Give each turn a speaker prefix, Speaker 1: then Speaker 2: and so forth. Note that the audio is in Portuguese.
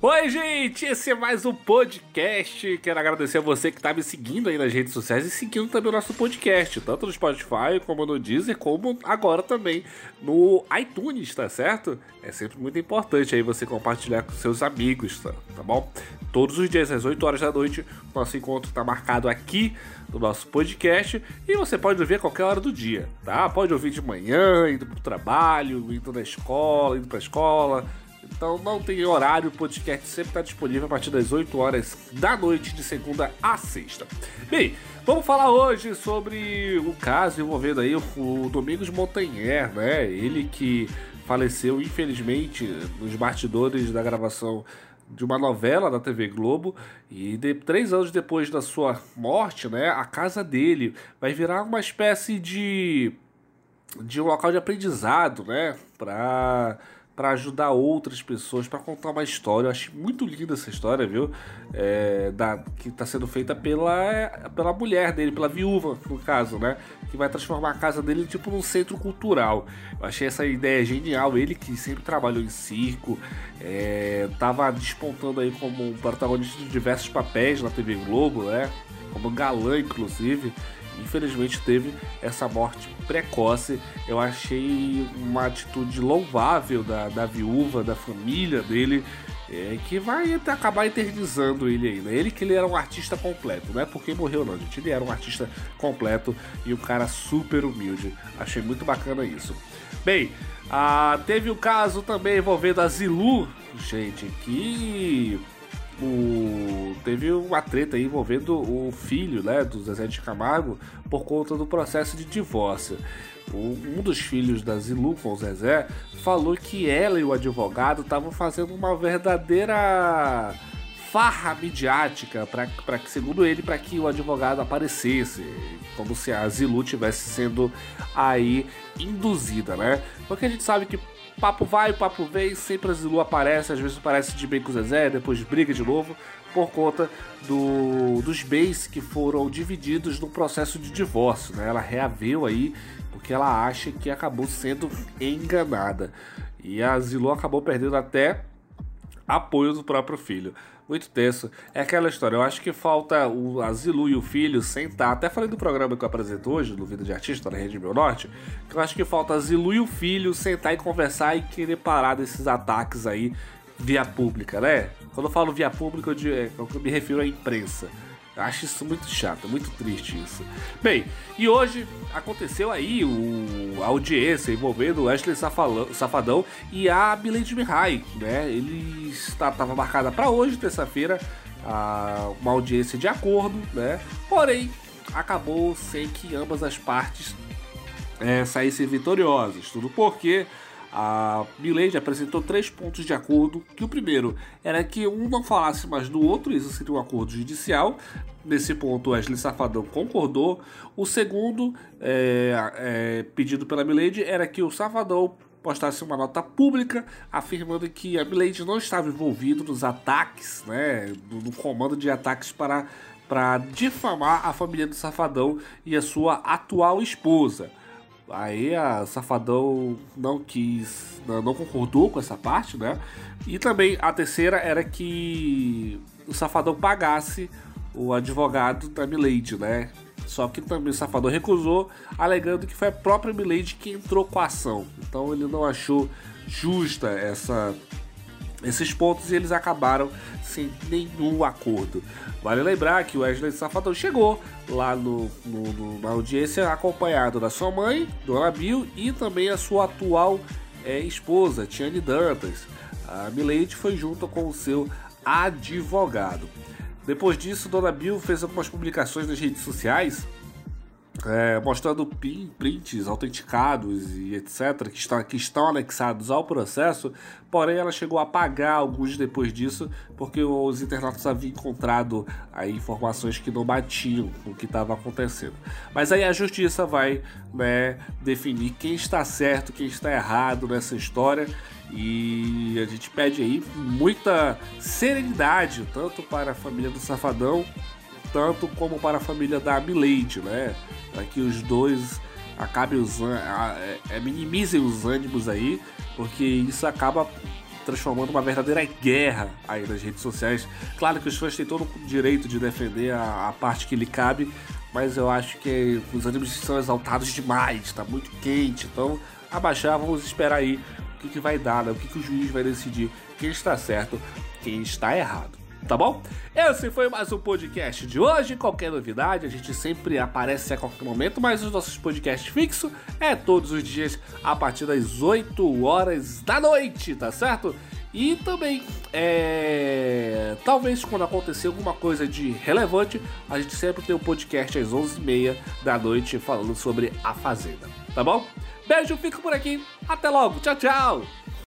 Speaker 1: Oi, gente! Esse é mais um podcast. Quero agradecer a você que está me seguindo aí nas redes sociais e seguindo também o nosso podcast, tanto no Spotify, como no Deezer, como agora também no iTunes, tá certo? É sempre muito importante aí você compartilhar com seus amigos, tá, tá bom? Todos os dias, às 8 horas da noite, nosso encontro está marcado aqui no nosso podcast e você pode ouvir a qualquer hora do dia, tá? Pode ouvir de manhã, indo pro trabalho, indo na escola, indo pra escola então não tem horário, o podcast sempre está disponível a partir das 8 horas da noite, de segunda a sexta. Bem, vamos falar hoje sobre o caso envolvendo aí o Domingos Montanher, né? Ele que faleceu infelizmente nos bastidores da gravação de uma novela da TV Globo e de, três anos depois da sua morte, né, a casa dele vai virar uma espécie de de um local de aprendizado, né, para para ajudar outras pessoas, para contar uma história. Eu achei muito linda essa história, viu? É, da, que está sendo feita pela, pela mulher dele, pela viúva, no caso, né? Que vai transformar a casa dele tipo num centro cultural. Eu achei essa ideia genial. Ele que sempre trabalhou em circo, é, tava despontando aí como protagonista de diversos papéis na TV Globo, né? Como galã, inclusive infelizmente teve essa morte precoce. Eu achei uma atitude louvável da, da viúva, da família dele, é, que vai acabar eternizando ele ainda. Ele que ele era um artista completo, não é porque morreu não, gente. Ele era um artista completo e um cara super humilde. Achei muito bacana isso. Bem, ah, teve o caso também envolvendo a Zilu, gente, que o, teve uma treta aí envolvendo o filho né, do Zezé de Camargo por conta do processo de divórcio. Um dos filhos da Zilu com o Zezé falou que ela e o advogado estavam fazendo uma verdadeira farra midiática para que, segundo ele, para que o advogado aparecesse, como se a Zilu tivesse sendo aí induzida, né? Porque a gente sabe que Papo vai, papo vem, sempre a Zilu aparece, às vezes aparece de bem com o Zezé, depois briga de novo, por conta do, dos bens que foram divididos no processo de divórcio. Né? Ela reaveu aí porque ela acha que acabou sendo enganada. E a Zilu acabou perdendo até apoio do próprio filho muito tenso. É aquela história, eu acho que falta o Asilu e o filho sentar. Até falei do programa que eu apresento hoje, no Vida de Artista, na Rede Meu Norte, que eu acho que falta Asilu e o filho sentar e conversar e querer parar desses ataques aí via pública, né? Quando eu falo via pública, eu, é, eu me refiro à imprensa. Acho isso muito chato, muito triste isso. Bem, e hoje aconteceu aí o, a audiência envolvendo o Wesley Safadão e a Milady Mihai, né? Ele estava marcada para hoje, terça-feira, uma audiência de acordo, né? Porém, acabou sem que ambas as partes é, saíssem vitoriosas. Tudo porque a Milady apresentou três pontos de acordo, que o primeiro era que um não falasse mais do outro, isso seria um acordo judicial. Nesse ponto, Wesley Safadão concordou. O segundo é, é, pedido pela Milady era que o Safadão postasse uma nota pública afirmando que a Milady não estava envolvido nos ataques, né, no comando de ataques para para difamar a família do Safadão e a sua atual esposa. Aí a Safadão não quis, não concordou com essa parte, né? E também a terceira era que o Safadão pagasse o advogado da Milady, né? Só que também o Safadão recusou, alegando que foi a própria Milady que entrou com a ação. Então ele não achou justa essa esses pontos eles acabaram sem nenhum acordo. Vale lembrar que o Wesley Safadão chegou lá no, no, no, na audiência acompanhado da sua mãe, Dona Bill, e também a sua atual é, esposa, Tiane Dantas. A Milady foi junto com o seu advogado. Depois disso, Dona Bill fez algumas publicações nas redes sociais é, mostrando prints autenticados e etc., que, está, que estão anexados ao processo, porém ela chegou a apagar alguns depois disso, porque os internautas haviam encontrado aí informações que não batiam com o que estava acontecendo. Mas aí a justiça vai né, definir quem está certo, quem está errado nessa história. E a gente pede aí muita serenidade, tanto para a família do Safadão, tanto como para a família da Milady, né? Para que os dois acabem usando, é, é, minimizem os ânimos aí, porque isso acaba transformando uma verdadeira guerra aí nas redes sociais. Claro que os fãs têm todo o direito de defender a, a parte que lhe cabe, mas eu acho que os animes são exaltados demais, tá muito quente, então abaixar, vamos esperar aí o que, que vai dar, né? o que, que o juiz vai decidir, quem está certo, quem está errado tá bom? Esse foi mais um podcast de hoje. Qualquer novidade, a gente sempre aparece a qualquer momento, mas os nossos podcasts fixos é todos os dias a partir das 8 horas da noite, tá certo? E também, é... talvez quando acontecer alguma coisa de relevante, a gente sempre tem um podcast às 11h30 da noite falando sobre a Fazenda, tá bom? Beijo, fico por aqui, até logo, tchau, tchau!